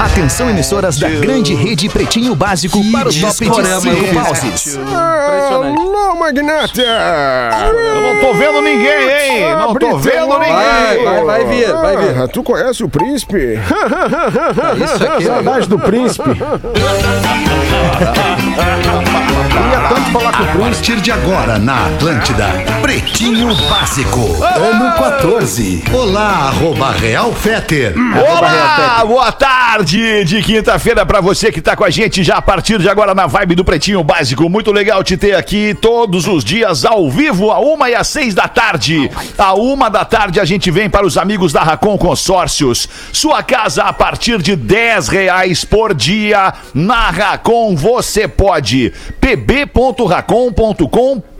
Atenção, emissoras da grande rede Pretinho Básico para o top de cinco pauses. Alô, Magnata! Eu não tô vendo ninguém, hein? Não tô vendo Vai, ninguém. vai, vai vir, vai vir. Ah, tu conhece o príncipe? Isso aqui. Saudade do príncipe. Queria tanto falar com o A príncipe. partir de agora na Atlântida, Pretinho Básico, ano 14. Olá, arroba Real Feter. Olá, boa tarde de quinta-feira pra você que tá com a gente já a partir de agora na vibe do Pretinho Básico. Muito legal te ter aqui todos os dias ao vivo, a uma e às seis da tarde. A uma da tarde a gente vem para os amigos da Racon Consórcios. Sua casa a partir de 10 reais por dia. Na Racon você pode.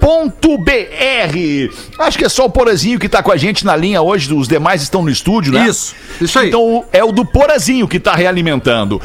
pb.racon.com.br Acho que é só o Porazinho que tá com a gente na linha hoje, os demais estão no estúdio, né? Isso, isso aí. Então é o do Porazinho que tá realimentando.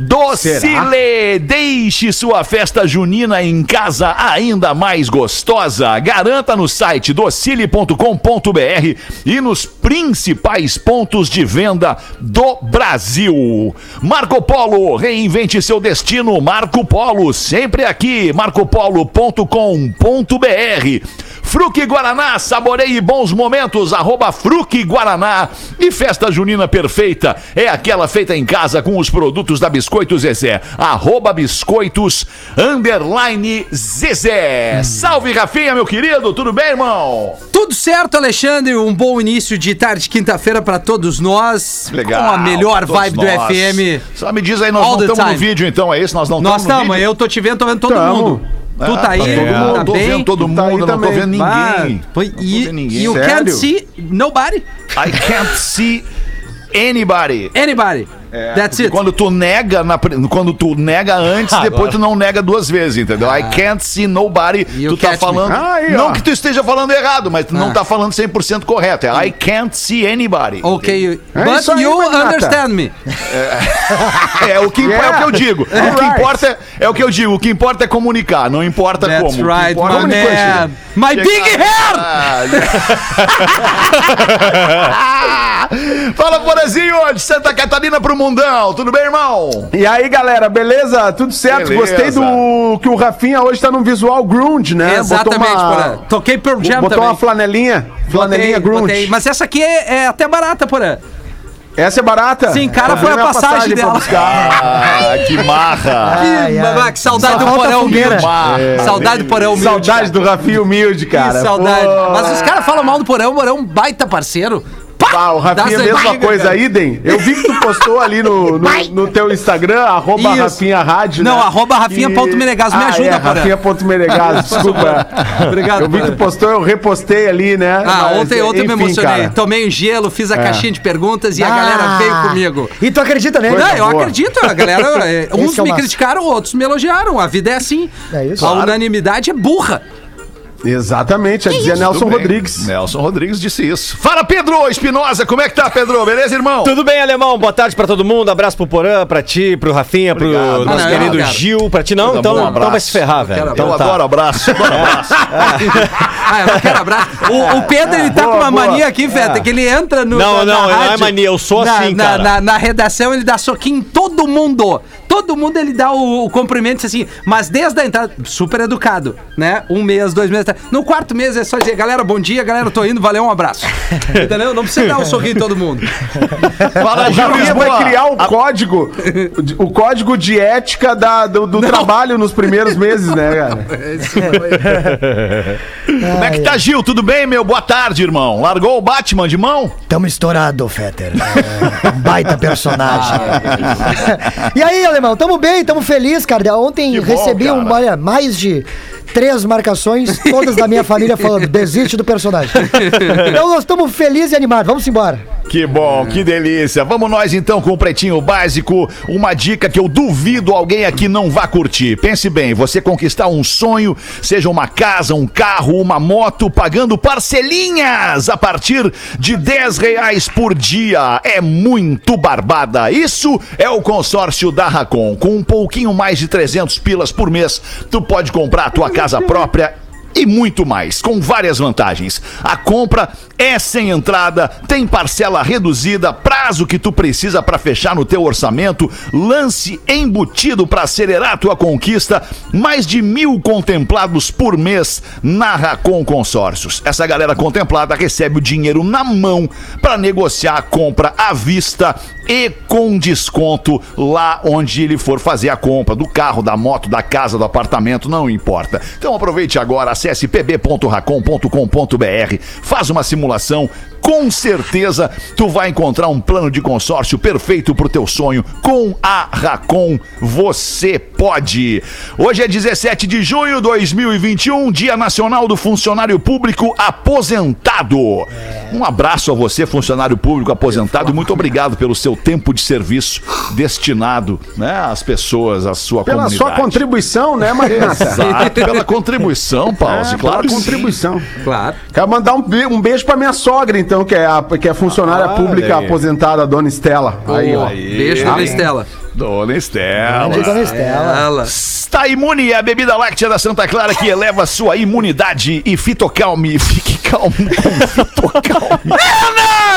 Docile, deixe sua festa junina em casa ainda mais gostosa. Garanta no site docile.com.br e nos principais pontos de venda do Brasil. Marco Polo, reinvente seu destino. Marco Polo, sempre aqui. marcopolo.com.br. Fruque Guaraná, saboreie bons momentos, arroba Fruque Guaraná. E festa junina perfeita é aquela feita em casa com os produtos da Biscoitos Zezé. Arroba Biscoitos, underline Zezé. Salve, Rafinha, meu querido, tudo bem, irmão? Tudo certo, Alexandre? Um bom início de tarde, quinta-feira pra todos nós. Legal. Com a melhor vibe nós. do FM. Só me diz aí, nós All não estamos no vídeo então, é isso? Nós não Nós estamos no estamos, eu tô te vendo, tô vendo todo Tamo. mundo. Tu tá aí, todo mundo, tá tô bem? vendo todo Tu tá mundo, não tô vendo Ah, ninguém. foi- Não tô e vendo ninguém. you Sério? can't see nobody, I can't see anybody. anybody. That's Porque it. Quando tu nega, na, quando tu nega antes, depois tu não nega duas vezes, entendeu? I can't see nobody. You tu tá falando. Ah, aí, não que tu esteja falando errado, mas tu não Ah. tá falando 100% correto. É I can't see anybody. Ok, É but aí, you Magnata. understand me. É o que, é Yeah. o que eu digo. O que importa é, é o que eu digo. O que importa é comunicar, não importa That's como. Que right, importa my é man. My big hair! Ah, Fala, Porazinho, de Santa Catarina pro Mundão. Tudo bem, irmão? E aí, galera, beleza? Tudo certo? Beleza. Gostei do que o Rafinha hoje tá num visual grunge, né? Exatamente, Botou uma, Toquei Pearl Jam botou também. uma flanelinha, flanelinha Botei, grunge. botei. Mas essa aqui é, é até barata, Porã. Essa é barata? Sim, cara, foi a passagem pra dela. buscar. Ah, que marra. Que, babá, que saudade do porão humilde. É. Saudade do porão humilde. Saudade do Rafinha humilde, Que cara. saudade. Pô. Mas os caras falam mal do porão, o porão é um baita parceiro. Ah, o Rafinha, Das mesma antigas, coisa, cara. idem. Eu vi que tu postou ali no, no, no teu Instagram, arroba Isso. Rafinha Rádio, Não, né? arroba Rafinha.menegaso. Me Ah, ajuda, é, Porã. Rafinha.menegaso, desculpa. Obrigado, Eu vi que tu postou, eu repostei ali, né? Ah, Mas, ontem, ontem me enfim, emocionei. cara. É. Tomei um gelo, fiz a caixinha de perguntas e a galera veio comigo. E tu acredita? Coisa Não, eu boa. acredito, a galera. é, uns é me massa. criticaram, outros me elogiaram. A vida é assim. É isso. A unanimidade é burra. Exatamente, a dizia Nelson Tudo bem. Rodrigues. Nelson Rodrigues disse isso. Fala, Pedro Espinosa, como é que tá, Pedro? Beleza, irmão? Tudo bem, alemão? Boa tarde pra todo mundo. Abraço pro Porã, pra ti, pro Rafinha, pro Obrigado. nosso não, querido. Gil. Pra ti não? Então, um então vai se ferrar, velho. Então Eu tá. adoro abraço. Adoro abraço. Ah, eu não quero abraço. O, o Pedro, ele tá Boa, com uma boa. mania aqui, Feta, que ele entra no. Não, na, não, na não é rádio, mania, eu sou na, assim, na, cara. Na, na redação, ele dá soquinho em todo mundo. Todo mundo ele dá o, o cumprimento assim, mas desde a entrada, super educado, né? Um mês, dois meses. No quarto mês é só dizer, galera, bom dia, galera, eu tô indo, valeu, um abraço. Entendeu? Não precisa dar um soquinho em todo mundo. Fala, Lisboa. vai criar o código, o código de ética da, do, do trabalho nos primeiros meses, né, cara? Como é que tá, Gil? Tudo bem, meu? Boa tarde, irmão. Largou o Batman de mão? Tamo estourado, Fetter. É, um baita personagem. e aí, alemão, tamo bem, tamo feliz, cara. Ontem Que bom, recebi um, cara. olha, mais de três marcações, todas da minha família falando, desiste do personagem. Então nós estamos felizes e animados. Vamos embora. Que bom, que delícia. Vamos nós então com o Pretinho Básico. Uma dica que eu duvido alguém aqui não vá curtir. Pense bem, você conquistar um sonho, seja uma casa, um carro, uma moto, pagando parcelinhas a partir de 10 reais por dia. É muito barbada. Isso é o consórcio da Racon. Com um pouquinho mais de 300 pilas por mês, tu pode comprar a tua casa própria e muito mais, com várias vantagens. A compra é sem entrada, tem parcela reduzida, prazo que tu precisa para fechar no teu orçamento, lance embutido para acelerar tua conquista, mais de mil contemplados por mês na Racon Consórcios. Essa galera contemplada recebe o dinheiro na mão para negociar a compra à vista e com desconto lá onde ele for fazer a compra do carro, da moto, da casa, do apartamento, não importa. Então aproveite agora, acesse pb.racon.com.br, faz uma simulação, com certeza tu vai encontrar um plano de consórcio perfeito pro teu sonho. Com a Racon, você pode. Hoje é 17 de junho de 2021, Dia Nacional do Funcionário Público Aposentado. Um abraço a você, funcionário público aposentado, e muito obrigado pelo seu tempo de serviço destinado né, às pessoas, à sua Pela comunidade. sua contribuição, né, Magnata? Exato, pela contribuição, Pause, É, claro que sim. contribuição. Claro. Quero mandar um, be- um beijo pra minha sogra, então, que é a, que é funcionária pública aí. aposentada, a dona Estela. Aí, ó. Beijo, dona Estela. Dona Estela. Grande Dona Estela. Ela. Está imune a bebida láctea da Santa Clara que eleva sua imunidade e fitocalme. Fique calmo com fitocalme.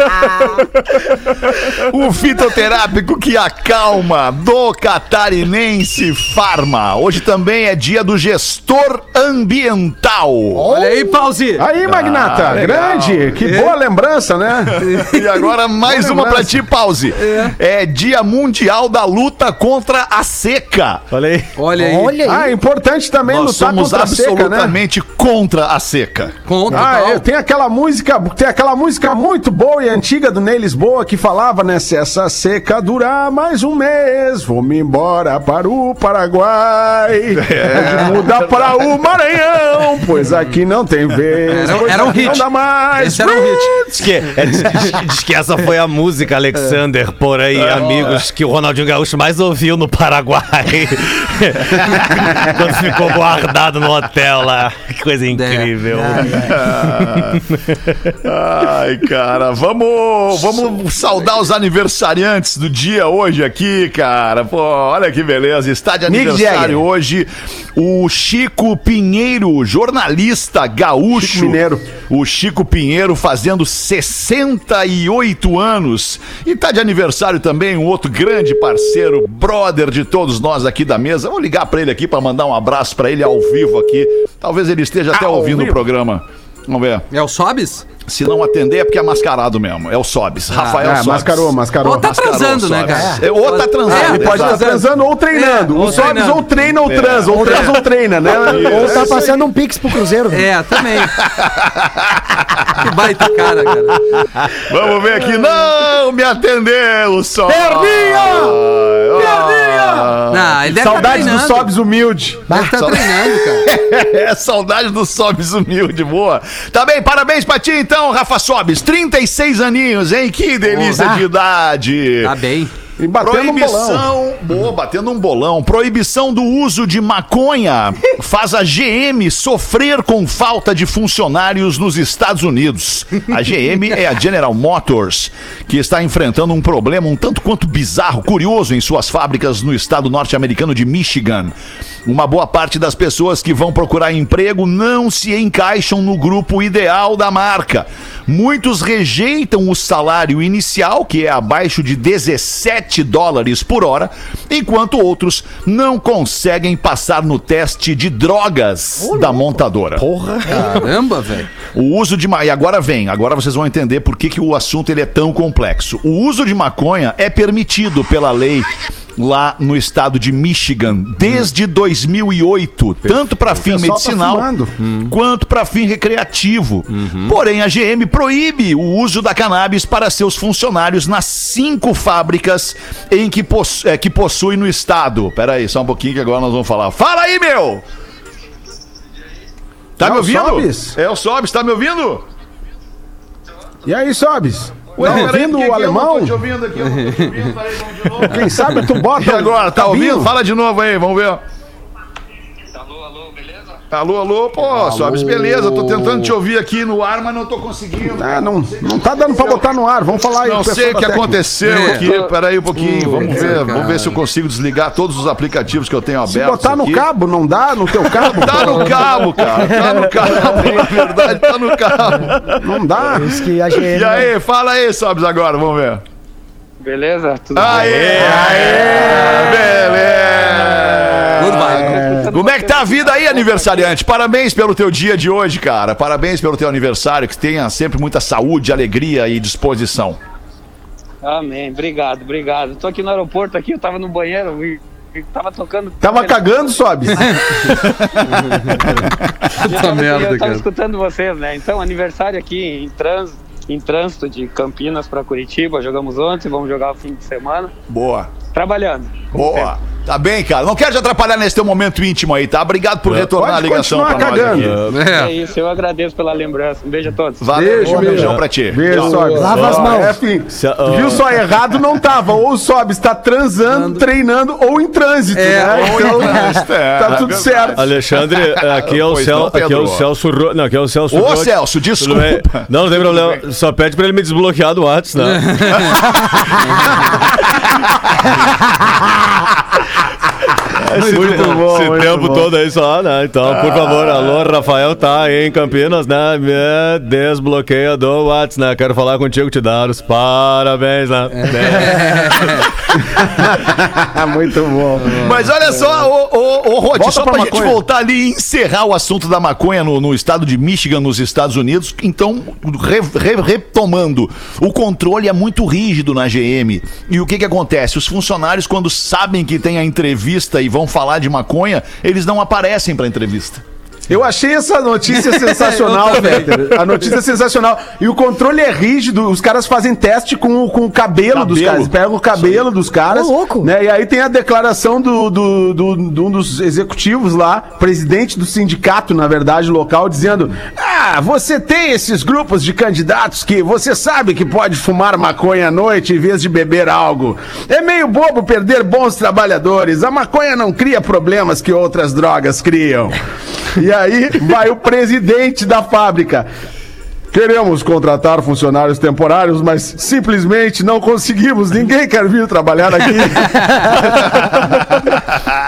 o fitoterápico que acalma do Catarinense Farma. Hoje também é dia do gestor ambiental. Olha aí, pause. Aí, Magnata, Ah, grande. Que boa lembrança, né? E agora mais Boa uma pra lembrança. ti, pause. É dia mundial da luta contra a seca. Olha aí. Olha aí. Olha aí. Ah, é importante também Nós lutar somos contra a seca, né? absolutamente contra a seca. Conta, Ah, é, tem aquela música, tem aquela música muito boa e antiga do Ney Lisboa que falava, né? Se essa seca durar mais um mês, vou-me embora para o Paraguai. É. Muda para o Maranhão, pois aqui não tem vez. Era- era um hit. Não dá mais. Esse era um hit. Diz que, é, diz, diz que essa foi a música, Alexander, por aí, amigos, que o Ronaldinho Gaúcho mais ouviu no Paraguai. Quando ficou guardado no hotel lá. Que coisa incrível. Ai, cara, vamos, vamos saudar os aniversariantes do dia hoje aqui, cara. Pô, olha que beleza. Está de aniversário hoje o Chico Pinheiro, jornalista gaúcho. Chico Mineiro. O Chico Pinheiro fazendo 68 anos. E tá de aniversário também um outro grande parceiro, brother de todos nós aqui da mesa. Vou ligar pra ele aqui pra mandar um abraço pra ele ao vivo aqui. Talvez ele esteja até Ao ouvindo o vivo? programa. Vamos ver. É o Sobes? Se não atender é porque é mascarado mesmo. É o Sobes. Rafael Ah, Sobes. mascarou, mascarou. Ou tá Mascarou transando, o né, Sobes. cara? É, Ou tá transando. É, Ele pode estar exato. transando ou treinando. É, o ou Sobs treinando. ou treina ou transa, ou transa ou treina, né? Ou tá passando um pix pro Cruzeiro. É, também. que baita cara, cara. Vamos ver aqui. Não me atendeu, Sobes. Perninha! Não, ele deve Saudades tá do. Sobs humilde. Deve tá treinando, cara. É saudade do Sobes humilde, boa. Tá bem, parabéns pra ti então, Rafa Sobes. 36 aninhos, hein? Que delícia de idade. Tá bem. E batendo um bolão. Proibição, boa, batendo um bolão. Proibição do uso de maconha faz a GM sofrer com falta de funcionários nos Estados Unidos. A GM é a General Motors, que está enfrentando um problema um tanto quanto bizarro, curioso em suas fábricas no estado norte-americano de Michigan. Uma boa parte das pessoas que vão procurar emprego não se encaixam no grupo ideal da marca. Muitos rejeitam o salário inicial, que é abaixo de 17 dólares por hora, enquanto outros não conseguem passar no teste de drogas da montadora. Caramba, velho. O uso de ma... E agora vem, agora vocês vão entender por que, que o assunto ele é tão complexo. O uso de maconha é permitido pela lei lá no estado de Michigan desde 2008, tanto para fim tá medicinal fumando. quanto para fim recreativo. Porém, a GM proíbe o uso da cannabis para seus funcionários nas cinco fábricas em que, possu... é, que possui no estado. Pera aí, só um pouquinho que agora nós vamos falar. Fala aí, meu! Tá É me ouvindo? Sobes? É o Sobes, tá me ouvindo? E aí, Sobs? Ué, Tá peraí, ouvindo o aqui eu não alemão? tô te ouvindo aqui, eu não tô te ouvindo, peraí, vamos de novo. Quem sabe tu bota. agora, tá cabinho? ouvindo? Fala de novo aí, vamos ver. Alô, alô? Alô, pô, Sobes, beleza, tô tentando te ouvir aqui no ar, mas não tô conseguindo. Ah, não, não tá dando pra botar no ar. Vamos falar aí. Não sei o que aconteceu É. aqui. Peraí um pouquinho. Vamos ver. cara. Vamos ver se eu consigo desligar todos os aplicativos que eu tenho Se abertos. botar no aqui. cabo, não dá? No teu cabo? Tá no cabo, cara. Tá no cabo. Na verdade, tá no cabo. Não dá. Isso que a GM. E aí, fala aí, Sobes, agora. Vamos ver. Beleza? Tudo Aê, aê, beleza. Tudo vai. Como é que tá a vida aí, aniversariante? Parabéns pelo teu dia de hoje, cara. Parabéns pelo teu aniversário. Que tenha sempre muita saúde, alegria e disposição. Amém. Obrigado, obrigado. Tô aqui no aeroporto aqui, eu tava no banheiro e, tava tocando. Tava cagando, sobe. Eu tava, merda, eu tava cara. escutando vocês, né? Então, aniversário aqui em trânsito, em trânsito de Campinas pra Curitiba. Jogamos ontem, vamos jogar o fim de semana. Boa. Trabalhando. Boa. Tá bem, cara. Não quero te atrapalhar nesse teu momento íntimo aí, tá? Obrigado por retornar Pode a ligação pra continuar nós cagando. aqui. É isso, eu agradeço pela lembrança. Um beijo a todos. Valeu, Beijo, um beijão pra ti. Beijo, sobe. Lava as mãos. É, Se- ah. viu só errado não tava. Ou sobe, está transando, treinando ou em trânsito, É, né? ou em Então, trânsito, é, tá é tudo verdade. certo. Alexandre, aqui é o, Cel, não, aqui é o Celso Ro... Não, aqui é o Celso Ô. Celso, Tudo desculpa. Não, não tem problema. Só pede pra ele me desbloquear do WhatsApp, né? Esse, Muito bom, esse muito tempo bom. todo aí só, né? Então, por favor, alô, Rafael tá aí em Campinas, né? Me desbloqueia do WhatsApp, né? Quero falar contigo, te dar os parabéns, né? Muito bom. Mas olha só, ô, ô, ô Rod, só pra pra, gente maconha. voltar ali e encerrar o assunto da maconha no, no estado de Michigan, nos Estados Unidos. Então, re- re- retomando, o controle é muito rígido na GM. E o que que acontece? Os funcionários, quando sabem que tem a entrevista e vão falar de maconha, eles não aparecem pra entrevista. Eu achei essa notícia sensacional. Peter. A notícia é sensacional. E o controle é rígido, os caras fazem teste com, o- com o cabelo, dos Cabelo. caras. Eles pegam o cabelo dos caras. Ô, louco. Né? E aí tem a declaração do, do, do- de um dos executivos lá, presidente do sindicato, na verdade, local, dizendo: Ah, você tem esses grupos de candidatos que você sabe que pode fumar maconha à noite em vez de beber algo. É meio bobo perder bons trabalhadores. A maconha não cria problemas que outras drogas criam. E aí vai o presidente da fábrica. Queremos contratar funcionários temporários, mas simplesmente não conseguimos. Ninguém quer vir trabalhar aqui.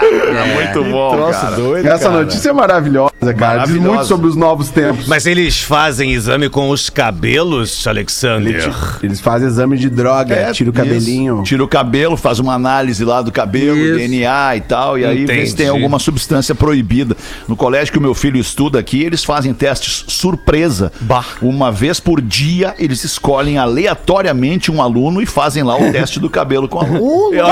É muito bom, cara. doido, Essa notícia é maravilhosa, cara. Diz Maravilhosa. muito sobre os novos tempos. Mas eles fazem exame com os cabelos, Alexander? Eles fazem exame de droga, É, tira o isso. cabelinho. Tira o cabelo, faz uma análise lá do cabelo, Isso. DNA e tal, e aí vê se Entendi. tem alguma substância proibida. No colégio que o meu filho estuda aqui, eles fazem testes surpresa. Bah. Uma vez por dia, eles escolhem aleatoriamente um aluno e fazem lá o teste do cabelo com o aluno. Eu-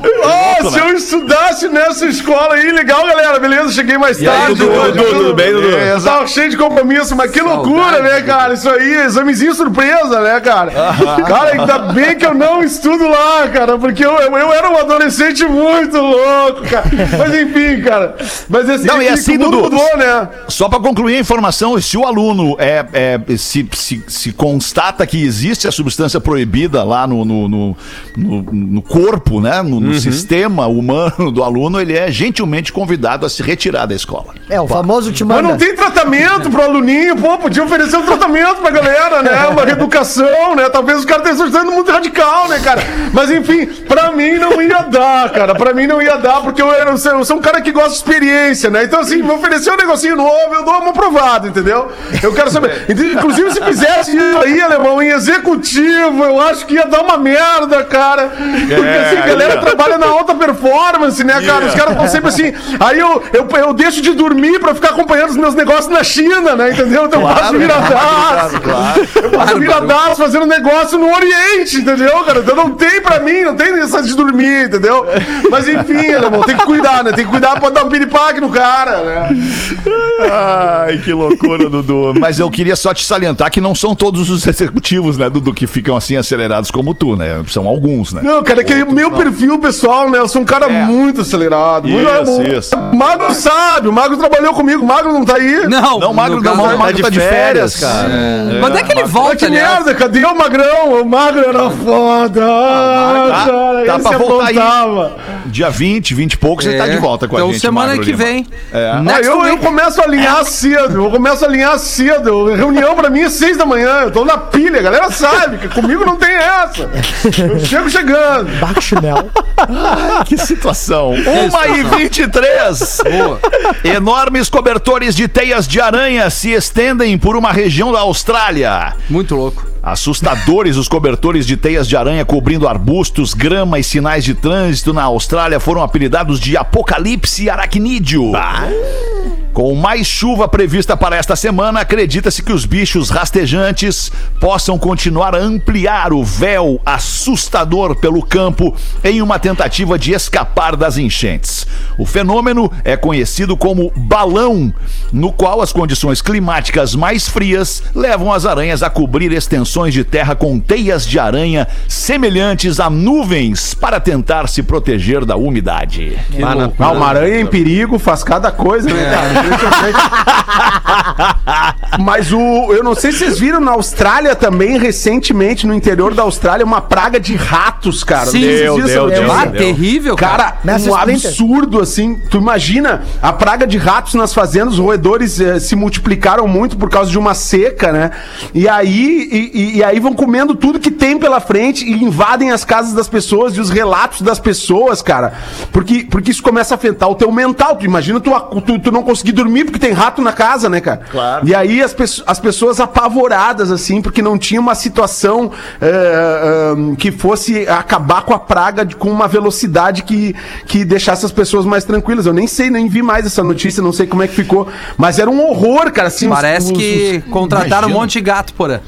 Oh, se eu estudasse nessa escola aí, legal, galera, beleza? Cheguei mais tarde. Dudu, hoje, Dudu, tudo bem, Dudu? Eu tava cheio de compromisso, mas que loucura, né, cara? Isso aí, examezinho surpresa, né, cara? Cara, ainda bem que eu não estudo lá, cara, porque eu, eu, eu era um adolescente muito louco, cara. Mas enfim, cara. Mas esse Não, e enfim, assim, Dudu, mudou, né? Só para concluir a informação, se o aluno é, é- se, se, se constata que existe a substância proibida lá no, no, no, no- no corpo, né, no, no sistema humano do aluno, ele é gentilmente convidado a se retirar da escola. É, o famoso te Mas manda. não tem tratamento pro aluninho, pô, podia oferecer um tratamento pra galera, né? Uma reeducação, né? Talvez os caras estejam sendo muito radical, né, cara? Mas enfim, pra mim não ia dar, cara. Pra mim não ia dar, porque eu, era, eu sou eu sou um cara que gosta de experiência, né? Então, assim, me oferecer um negocinho novo, eu dou uma provada, entendeu? Eu quero saber. Inclusive, se fizesse isso aí, alemão, em executivo, eu acho que ia dar uma merda, cara. Porque assim, a galera trabalha na alta performance, né, cara? Os caras estão sempre assim. Aí eu, eu, eu deixo de dormir pra ficar acompanhando os meus negócios na China, né? Entendeu? Então eu faço viradaço. Eu faço viradaço fazendo negócio no Oriente, entendeu, cara? Então não tem pra mim, não tem necessidade de dormir, entendeu? Mas enfim, alemão, tem que cuidar, né? Tem que cuidar pra dar um piripaque no cara, né? Ai, que loucura, Dudu. Mas eu queria só te salientar que não são todos os executivos, né, Dudu, que ficam assim acelerados como tu, né? São alguns, né? Não, cara, é que o meu perfil pessoal, né? Eu sou um cara É. muito acelerado. muito Isso, muito- isso. O Magro sabe, o Magro trabalhou comigo, o Magro não tá aí. Não, Não, Magro no não, caso- o Magro tá de férias, cara. Quando é que ele volta, que aliás? merda, cadê o Magrão? O Magro era foda. Ah, tá- cara, tá esse pra voltar aí. Dia 20, 20 e poucos, ele tá É. de volta com a então, gente. semana Magro que Lima. vem. É. Ah, Next eu, eu começo a alinhar cedo, eu começo a alinhar cedo. Reunião pra mim é seis da manhã, eu tô na pilha, a galera sabe que comigo não tem essa. Eu chego chegando. Bachinel. Que situação. 1 e 23. Boa. Enormes cobertores de teias de aranha se estendem por uma região da Austrália. Muito louco. Assustadores os cobertores de teias de aranha cobrindo arbustos, grama e sinais de trânsito na Austrália foram apelidados de apocalipse aracnídeo. Com mais chuva prevista para esta semana, acredita-se que os bichos rastejantes possam continuar a ampliar o véu assustador pelo campo em uma tentativa de escapar das enchentes. O fenômeno é conhecido como balão, no qual as condições climáticas mais frias levam as aranhas a cobrir extensões de terra com teias de aranha semelhantes a nuvens para tentar se proteger da umidade. Ah, uma aranha em perigo faz cada coisa, né, cara? Mas o. Eu não sei se vocês viram na Austrália também, recentemente, no interior da Austrália, uma praga de ratos, cara. Sim. Deu, deu, eu- deu. Ah, terrível, cara. Cara, um Splinter. absurdo, assim. Tu imagina, a praga de ratos nas fazendas, os roedores eh, se multiplicaram muito por causa de uma seca, né? E aí, e, e- e aí vão comendo tudo que tem pela frente e invadem as casas das pessoas e os relatos das pessoas, cara. Porque, porque isso começa a afetar o teu mental. Tu imagina tu, tu, tu não conseguir dormir porque tem rato na casa, né, cara? Claro. E aí as, pesso- as pessoas apavoradas, assim, porque não tinha uma situação eh, eh, que fosse acabar com a praga de- com uma velocidade que, que deixasse as pessoas mais tranquilas. Eu nem sei, nem vi mais essa notícia, não sei como é que ficou. Mas era um horror, cara. Assim, os- Parece os- que os- contrataram um monte de gato, porra.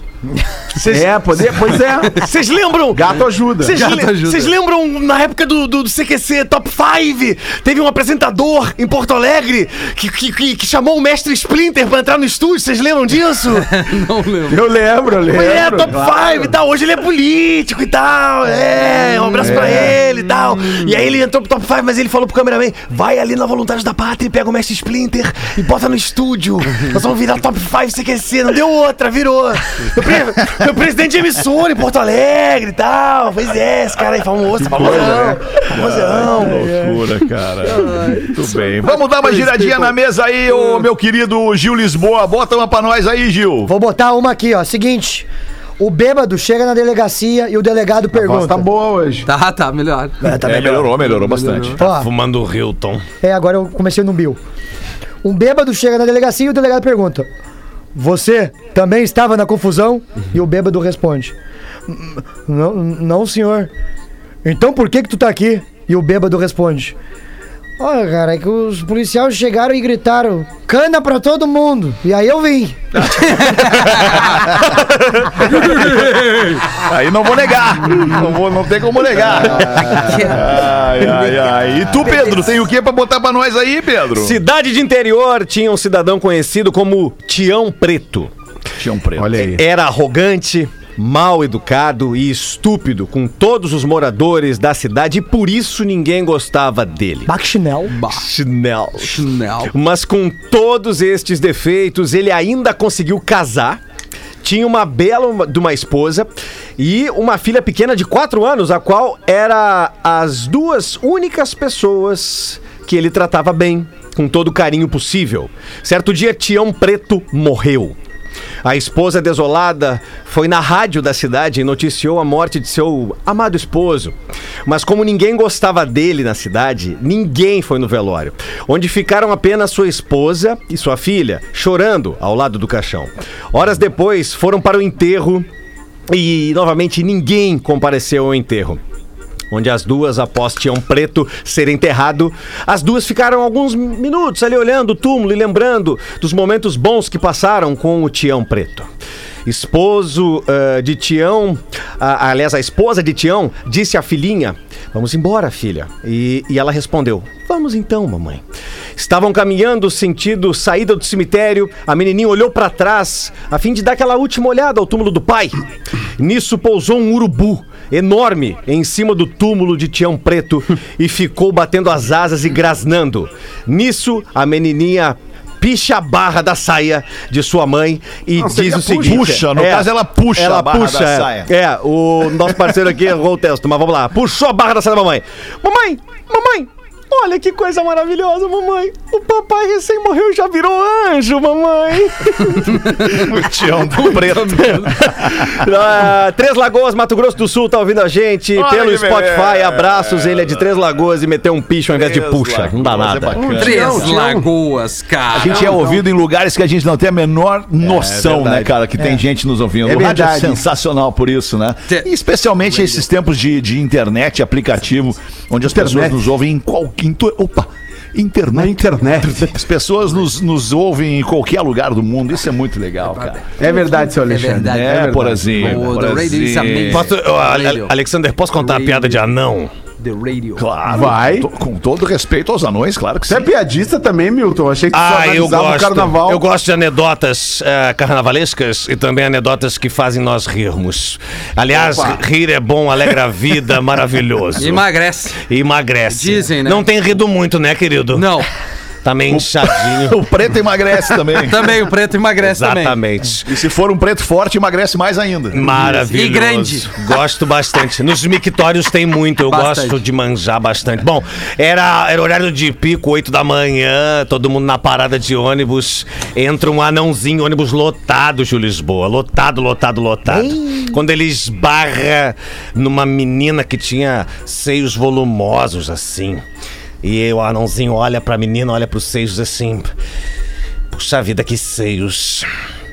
É, poder, pois é. Vocês lembram? Gato ajuda. Vocês Gato le- ajuda. vocês lembram na época do, do, do CQC Top 5? Teve um apresentador em Porto Alegre que, que, que- que chamou o mestre Splinter pra entrar no estúdio. Vocês lembram disso? Não lembro. Eu lembro, eu lembro. é, Top 5 claro. e tal. Hoje ele é político e tal. É, um abraço pra ele e tal. E aí ele entrou pro Top 5, mas ele falou pro cameraman: vai ali na Voluntários da Pátria e pega o mestre Splinter e bota no estúdio. Nós vamos virar Top 5 CQC. Não deu outra, virou. Meu, pre- meu presidente de emissora em Porto Alegre e tal. Pois é, esse cara aí famoso, famosão. Famosão. Loucura, cara. Muito bem. Vamos dar uma giradinha na mesa aí, ô meu querido Gil Lisboa. Bota uma pra nós aí, Gil. Vou botar uma aqui, ó. Seguinte. O bêbado chega na delegacia e o delegado A voz pergunta. tá boa hoje. Tá, tá, melhor. É, tá É, melhor. melhorou, melhorou bastante. Ó, Fumando o Hilton. é, agora eu comecei no Bill. Um bêbado chega na delegacia e o delegado pergunta: Você também estava na confusão? E o bêbado responde: "N- Não, não, senhor. Então por que que tu tá aqui? E o bêbado responde: Olha, cara, é que os policiais chegaram e gritaram: cana pra todo mundo. E aí eu vim. Aí não vou negar. Não, vou, não tem como negar. Ai, ai, ai. E tu, Pedro, tem o que pra botar pra nós aí, Pedro? Cidade de interior tinha um cidadão conhecido como Tião Preto. Um preto. Olha aí. Era arrogante, mal educado e estúpido com todos os moradores da cidade e por isso ninguém gostava dele. Bachinel. Chinelo. Chinelo. Mas com todos estes defeitos, ele ainda conseguiu casar. Tinha uma bela uma- de uma esposa e uma filha pequena de 4 anos, a qual era as duas únicas pessoas que ele tratava bem, com todo o carinho possível. Certo dia, Tião Preto morreu. A esposa desolada foi na rádio da cidade e noticiou a morte de seu amado esposo. Mas como ninguém gostava dele na cidade, ninguém foi no velório, onde ficaram apenas sua esposa e sua filha, chorando ao lado do caixão. Horas depois, foram para o enterro e novamente ninguém compareceu ao enterro onde as duas, após Tião Preto ser enterrado, as duas ficaram alguns minutos ali olhando o túmulo e lembrando dos momentos bons que passaram com o Tião Preto. Esposo ah, de Tião, ah, aliás, a esposa de Tião disse à filhinha: Vamos embora, filha. E, e ela respondeu: Vamos então, mamãe. Estavam caminhando sentido saída do cemitério. A menininha olhou para trás a fim de dar aquela última olhada ao túmulo do pai. Nisso pousou um urubu enorme em cima do túmulo de Tião Preto e ficou batendo as asas e grasnando. Nisso, a menininha picha a barra da saia de sua mãe e diz seria o seguinte... puxa, no caso ela puxa ela a barra puxa, da é. saia. É, o nosso parceiro aqui errou o texto, mas vamos lá. Puxou a barra da saia da mamãe. Mamãe, mamãe, olha que coisa maravilhosa, mamãe. O papai recém morreu e já virou anjo, mamãe. O Tião Preto. Ah, Três Lagoas, Mato Grosso do Sul, tá ouvindo a gente Olha pelo Spotify. beleza. Abraços, ele é de Três Lagoas e meteu um picho ao invés de puxa. Não dá é nada. bacana. Três Lagoas, cara. A gente é ouvido em lugares que a gente não tem a menor noção, verdade. né, cara? Que tem gente nos ouvindo. É o rádio é verdade. sensacional por isso, né? E especialmente esses tempos de, de internet, aplicativo, onde as pessoas Internet. nos ouvem em qualquer. Em to- Opa! Internet. Na internet. As pessoas nos, nos ouvem em qualquer lugar do mundo. Isso é muito legal, cara. É verdade, seu Alexandre. verdade. É, Porazinho. O The Radio is amazing. Posso. Alexander, posso contar a piada de anão? The Radio. Claro. Vai. Com, to- com todo respeito aos anões, claro que Você sim. é piadista também, Milton? Achei que você Ah, eu gosto. o carnaval. Eu gosto de anedotas eh, carnavalescas e também anedotas que fazem nós rirmos. Aliás, rir é bom, alegra a vida, maravilhoso. Emagrece. Emagrece. Dizem, né? Não tem rido muito, né, querido? Não. Tá meio inchadinho. O preto emagrece também. Também o preto emagrece também. Exatamente. E se for um preto forte, emagrece mais ainda. Maravilhoso. E grande. Gosto bastante. Nos mictórios tem muito, eu Bastante. gosto de manjar bastante. Bom, era, era horário de pico, 8 da manhã, todo mundo na parada de ônibus. Entra um anãozinho, ônibus lotado de Lisboa. Lotado, lotado, lotado. Quando ele esbarra numa menina que tinha seios volumosos assim. E o anãozinho olha pra menina, olha pros seios assim. Puxa vida, que seios.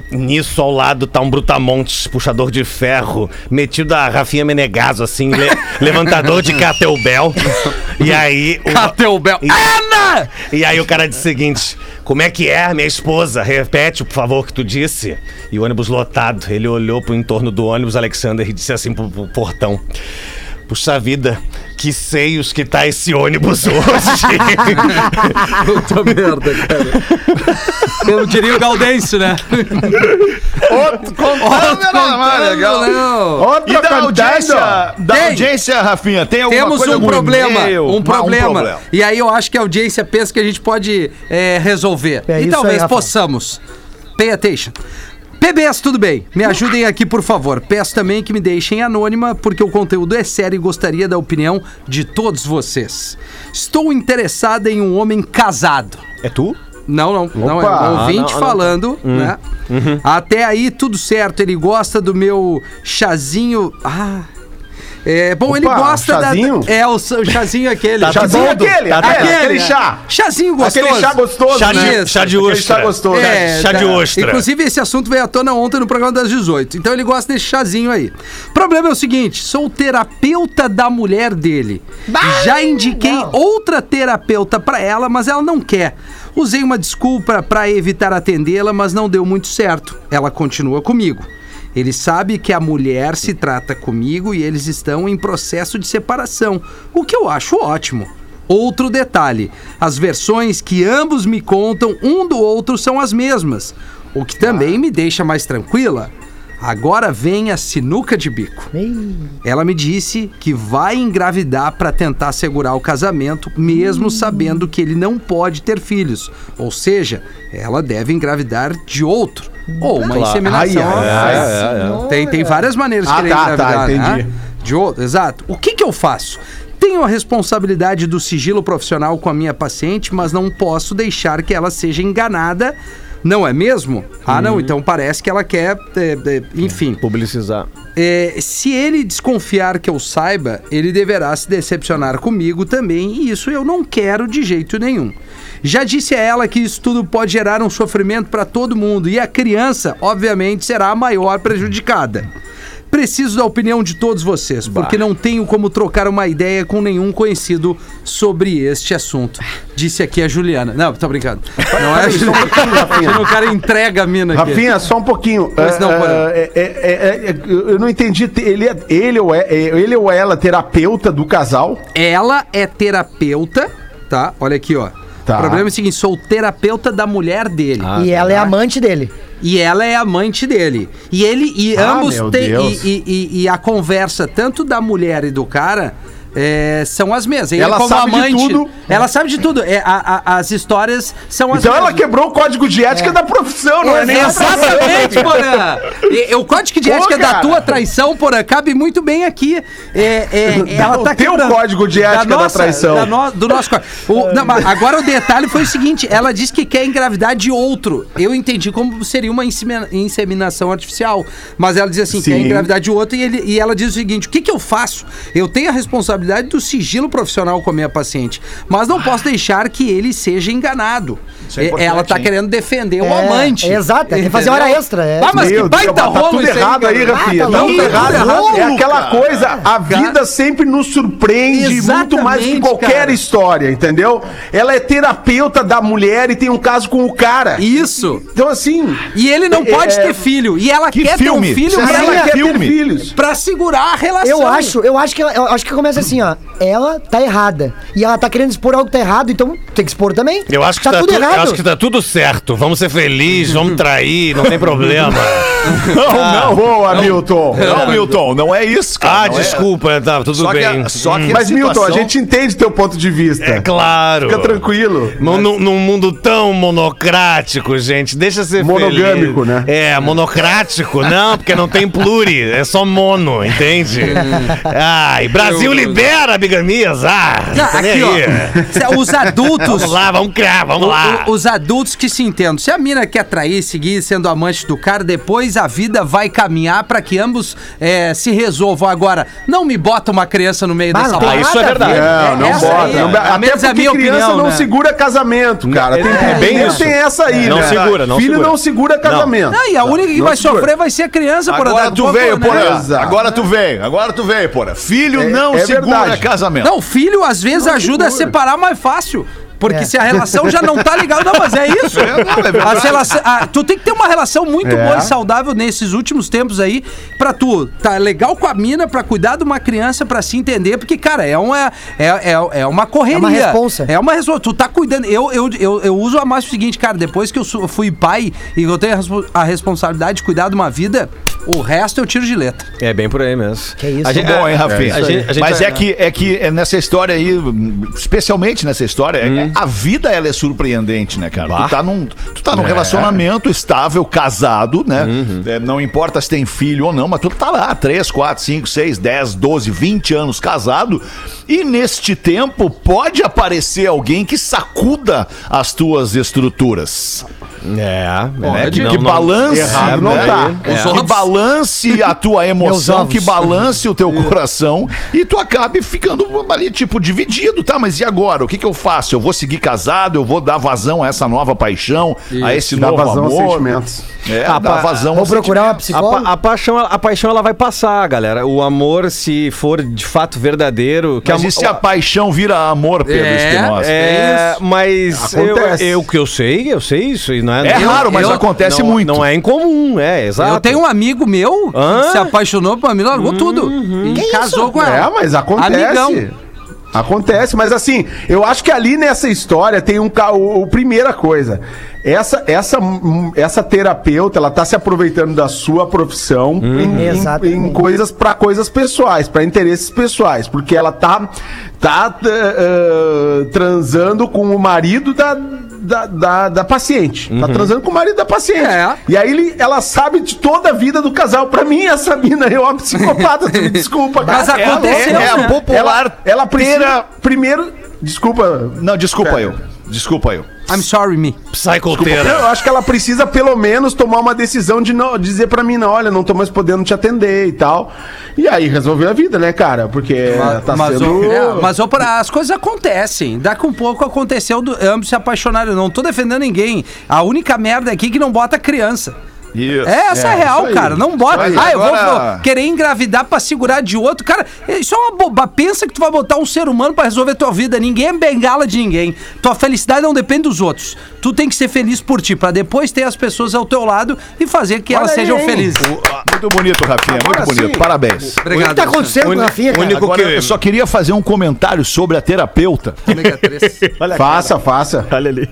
Nisso ao lado tá um brutamontes, puxador de ferro, metido a Rafinha Menegaso, assim, le- levantador de Cateubel. E aí. o- Cateubel. E, Ana! E aí o cara disse o seguinte: Como é que é, minha esposa? Repete, por favor, o que tu disse. E o ônibus lotado. Ele olhou pro entorno do ônibus, Alexander, e disse assim pro, pro portão. Puxa vida, que seios que tá esse ônibus hoje. Puta merda, cara. Como diria o Gaudêncio, né? Outro contando, mais legal. Não. Outro E da audiência, da Tem. audiência, Rafinha, tem alguma Temos coisa, um problema, e-mail? um Ah, problema. E aí eu acho que a audiência pensa que a gente pode é, resolver. É e talvez aí, possamos. Pay attention. PBS, tudo bem? Me ajudem aqui, por favor. Peço também que me deixem anônima, porque o conteúdo é sério e gostaria da opinião de todos vocês. Estou interessada em um homem casado. É tu? Não, não, não é Opa. um ouvinte Ah, não, falando, né? Até aí tudo certo, ele gosta do meu chazinho. Ah. É, bom, ele Opa, gosta chazinho? da. É, o, o chazinho aquele. Tá Chazinho bom, aquele, tá aquele, bom. aquele chá. Chazinho gostoso. Aquele chá gostoso, Chá de, né? Chá de Aquele ostra. chá gostoso. É, Chá de tá. ostra. Inclusive, esse assunto veio à tona ontem no programa das 18. Então ele gosta desse chazinho aí. O problema é o seguinte: sou terapeuta da mulher dele. Já indiquei outra terapeuta pra ela, mas ela não quer. Usei uma desculpa pra evitar atendê-la, mas não deu muito certo. Ela continua comigo. Ele sabe que a mulher se trata comigo e eles estão em processo de separação, o que eu acho ótimo. Outro detalhe: as versões que ambos me contam um do outro são as mesmas, o que também me deixa mais tranquila. Agora vem a sinuca de bico. Ela me disse que vai engravidar para tentar segurar o casamento, mesmo sabendo que ele não pode ter filhos. Ou seja, ela deve engravidar de outro. Ou uma inseminação. Ai, ai, É, Tem, tem várias maneiras de Ah, querer tá, tá, engravidar, né? entendi. De outro, exato. O que, que eu faço? Tenho a responsabilidade do sigilo profissional com a minha paciente, mas não posso deixar que ela seja enganada. Não é mesmo? Ah, não, então parece que ela quer. é, é, enfim. Publicizar. É, se ele desconfiar que eu saiba, ele deverá se decepcionar comigo também, e isso eu não quero de jeito nenhum. Já disse a ela que isso tudo pode gerar um sofrimento para todo mundo, e a criança, obviamente, será a maior prejudicada. Preciso da opinião de todos vocês, porque não tenho como trocar uma ideia com nenhum conhecido sobre este assunto. Disse aqui a Juliana. Não, tô brincando. Não é Juliana. O cara entrega a mina aqui. Rafinha, só um pouquinho. Pois não, Porã. é, é, é, é, eu não entendi. Ele, é- ele, ou é, é- ele ou ela terapeuta do casal? Ela é terapeuta, tá? Olha aqui, ó. Tá. O problema é o seguinte: sou terapeuta da mulher dele. e ela é amante dele. E ela é amante dele. E ele e Ah, ambos têm. E, e- e- e a conversa, tanto da mulher e do cara. É, são as mesmas. Ele Ela como sabe de amante, tudo. Ela sabe de tudo. É, a- a- as histórias são as Então ela mesmas. quebrou o código de ética da profissão, não é, nem da Exatamente, Porã! O código de Pô, ética da cara. tua traição, Porã, cabe muito bem aqui. É, é, ela O tá teu quebrando. código de ética da traição. da no- do nosso código. O- não, mas agora o detalhe foi o seguinte: ela disse que quer engravidar de outro. Eu entendi como seria uma insemi- inseminação artificial. Mas ela diz assim: quer Sim. engravidar de outro, e, ele- e ela diz o seguinte: o que, que eu faço? Eu tenho a responsabilidade do sigilo profissional com a minha paciente, mas não posso deixar que ele seja enganado. Isso é ela tá hein? querendo defender o É, amante. exato, tem que fazer hora extra, é. Ah, mas Meu que Deus, baita tá rolo tudo isso errado aí, cara. Rafinha. Ah, tá Não, tá errado. cara. É aquela coisa, a vida sempre nos surpreende muito mais que Exatamente, qualquer cara. história, entendeu? Ela é terapeuta da mulher e tem um caso com o cara. Isso. Então, assim. E ele não É, pode é, ter filho. E ela que quer filme? ter um filho pra, ela quer filme. ter filhos. pra segurar a relação. Eu acho, eu acho que ela- eu acho que começa assim, ó. Ela tá errada. E ela tá querendo expor algo que tá errado, então tem que expor também. Eu acho que tá, tudo tu- errado. Eu acho que tá tudo certo. Vamos ser felizes, vamos trair, não tem problema. Não, não. Boa, Milton. Não, Milton, não é isso, cara. Ah, não é. desculpa, tá tudo Só que, bem. a, só que Hum. a Mas, Milton, a situação- gente entende teu ponto de vista. É claro. Fica tranquilo. Num, num- num mundo tão monocrático, gente, deixa ser Monogâmico, feliz. né? É, monocrático, não, porque não tem pluri, é só mono, entende? Ai, Brasil libera bigamias, ah, Não, tá aqui, aí. ó. Os adultos. Vamos lá, vamos criar, vamos o- lá. Os adultos que se entendam. Se a mina quer trair, seguir sendo amante do cara, depois a vida vai caminhar pra que ambos é, se resolvam. Agora, não me bota uma criança no meio dessa Ah, isso é verdade. ver. Não, não essa bota. aí, não, é. até A menos é a porque minha criança opinião, não né? segura casamento, cara. Tem, É, bem isso. tem essa aí, Não né? segura, não Filho segura. não segura casamento. Não, e a única que Não vai segura. sofrer vai ser a criança, por Agora tu veio, né? porra. Agora tu veio, agora tu veio, porra. Filho É- não é segura verdade. casamento. Não, filho às vezes ajuda a separar mais fácil. Porque É. se a relação já não tá legal, não, mas é isso. É, não, é relação- ah, tu tem que ter uma relação muito É. boa e saudável nesses últimos tempos aí, pra tu tá legal com a mina, pra cuidar de uma criança, pra se entender, porque, cara, é uma, é, é, é uma correria. É uma responsa. É uma responsa. Tu tá cuidando. Eu, eu, eu, eu uso a mais o seguinte, cara, depois que eu fui pai e eu tenho a, respo- a responsabilidade de cuidar de uma vida, o resto eu tiro de letra. É bem por aí mesmo. Que isso. A gente- Bom, hein, Rafinha? a gente- a gente Mas vai- é que, é que é nessa história aí, especialmente nessa história, é- a vida ela é surpreendente, né, cara? Tu tá num, tu tá num relacionamento estável, casado, né? É, não importa se tem filho ou não, mas tu tá lá, 3, 4, 5, 6, 10, 12, 20 anos casado, e neste tempo pode aparecer alguém que sacuda as tuas estruturas. É, né? é que, não- que balance, Errado não tá. É. Que balance a tua emoção, que balance o teu coração e tu acabe ficando ali, tipo, dividido, tá? Mas e agora? O que que eu faço? Eu vou seguir casado? Eu vou dar vazão a essa nova paixão, a esse Dá novo vazão aos amor? sentimentos. É, Ah, dar pa- vazão Vou aos procurar uma sentimentos. A, pa- psicóloga. a paixão, a paixão ela vai passar, galera. O amor, se for de fato verdadeiro, que Mas a- e se a paixão vira amor, Pedro É, Espinosa? É, mas eu, Acontece. eu que eu sei, eu sei isso e não é. É não- raro, mas eu- acontece não, muito. Não é incomum, é, exato. Eu tenho um amigo meu Hã? que se apaixonou por mina, largou tudo. E casou com ela. É, mas acontece. Amigão. Acontece, mas assim, eu acho que ali nessa história tem um o, o- primeira coisa. Essa essa hum, essa terapeuta, ela tá se aproveitando da sua profissão em- em, Exatamente. em coisas para coisas pessoais, para interesses pessoais, porque ela tá tá eh, transando com o marido da da, da, da paciente. Tá transando com o marido da paciente. É. E aí ele, ela sabe de toda a vida do casal. Pra mim, essa mina é uma psicopata. tu me desculpa, cara. Mas Ela- aconteceu, é né? popular ela, ela precisa primeiro. Desculpa. Não, desculpa eu. Desculpa eu. I'm sorry, me. Psychoteira. Eu acho que ela precisa, pelo menos, tomar uma decisão de não dizer pra mim, não, olha, não tô mais podendo te atender e tal. E aí resolver a vida, né, cara? Porque tá mas, sendo. ô, é, mas pra- as coisas acontecem. Daqui um pouco aconteceu do ambos se apaixonarem. Eu não tô defendendo ninguém. A única merda aqui é que não bota criança. Isso. É, essa é, É, real, isso aí. cara. Não bota. Mas Ah, eu vou, agora- vou querer engravidar pra segurar de outro. Cara, isso é uma boba. Pensa que tu vai botar um ser humano pra resolver tua vida. Ninguém é bengala de ninguém. Tua felicidade não depende dos outros. Tu tem que ser feliz por ti, pra depois ter as pessoas ao teu lado e fazer que elas Olha aí, sejam hein? felizes. Muito bonito, Rafinha. Agora muito bonito. sim. Parabéns. O que tá acontecendo Rafinha, cara? único Agora, que- eu só queria fazer um comentário sobre a terapeuta. Ômega 3. Faça, faça. Olha ali.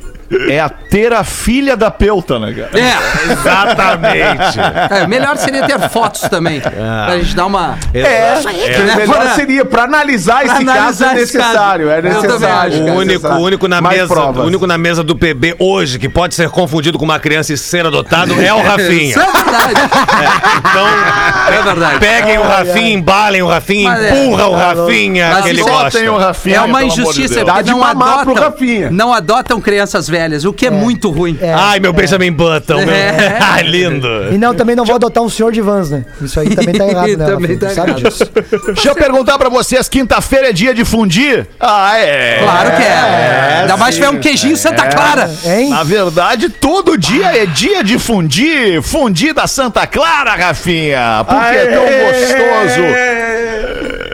É a ter a filha da Pelta, né, cara? É, Exatamente. é, melhor seria ter fotos também. Pra gente dar uma. É, É. melhor Pra- seria, pra analisar pra esse caso analisar é esse caso. necessário, é necessário. acho, O é único, necessário. o único na Mais mesa, provas. o único na mesa do PB hoje que pode ser confundido com uma criança e ser adotado é o Isso Rafinha. é verdade. Então, É verdade. peguem o Rafinha, embalem o Rafinha, Mas é. empurra o Rafinha Mas que ele gosta. o Rafinha, É uma amor de injustiça, Deus. Porque de não mamar pro adotam, Rafinha. não adotam crianças velhas, o que é, muito ruim. Ai, meu Benjamin Button, meu. É. Ah, lindo. E não, também não vou adotar um senhor de vans, né? Isso aí também tá errado, né? Também tá sabe errado. disso. Deixa eu perguntar pra vocês, quinta-feira é dia de fundir? Ah, é. Claro que é. Ainda mais se tiver um queijinho Santa Clara. Hein? Na verdade, todo dia é dia de fundir. Fundir da Santa Clara, Rafinha. Porque é tão gostoso.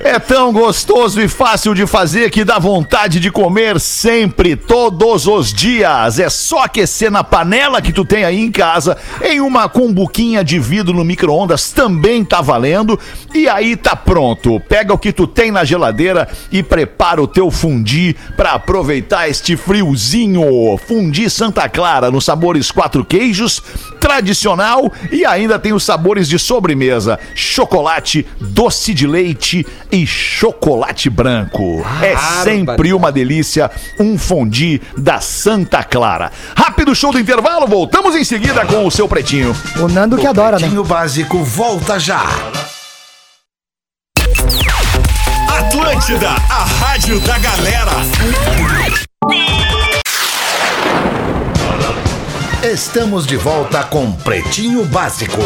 É tão gostoso e fácil de fazer que dá vontade de comer sempre, todos os dias. É só aquecer na panela que tu tem aí em casa, em uma cumbuquinha de vidro no micro-ondas também tá valendo. E aí tá pronto. Pega o que tu tem na geladeira e prepara o teu fundi para aproveitar este friozinho. Fundi Santa Clara nos sabores quatro queijos, tradicional e ainda tem os sabores de sobremesa: chocolate, doce de leite e chocolate branco. é sempre uma delícia um fundi da Santa Clara. Rápido show do intervalo, voltamos em seguida com o seu pretinho. O Nando que adora, né? Pretinho Básico volta já. Atlântida, a rádio da galera. Estamos de volta com Pretinho Básico.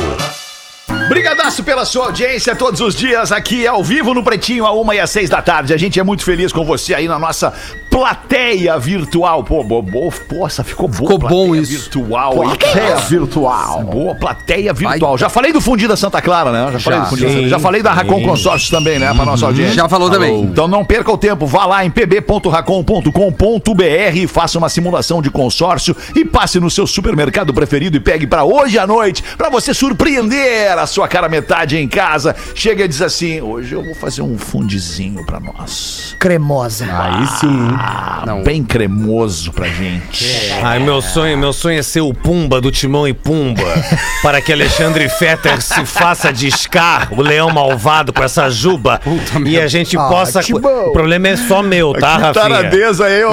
Brigadaço pela sua audiência todos os dias aqui ao vivo no Pretinho, a uma e às seis da tarde. A gente é muito feliz com você aí na nossa plateia virtual. Pô, bo, bo, poça, ficou boa. Ficou bom plateia isso. Virtual, hein? É virtual. Boa plateia virtual. Já falei do Fundido da Santa Clara, né? Já falei do Fundido da Santa- Já falei da Racon Consórcios também, né? Pra nossa audiência. Já falou também. Então não perca o tempo, vá lá em pb.racon.com.br, faça uma simulação de consórcio e passe no seu supermercado preferido e pegue para hoje à noite, para você surpreender a sua cara metade em casa. Chega e diz assim: "Hoje eu vou fazer um fundizinho para nós". Cremosa. Aí sim, Ah, bem cremoso pra gente. Ai, meu sonho, meu sonho é ser o Pumba do Timão e Pumba, para que Alexandre Fetter se faça de Scar, o leão malvado com essa juba, e a gente Ah, possa... O problema é só meu, tá, Rafinha? Taradeza aí, ô.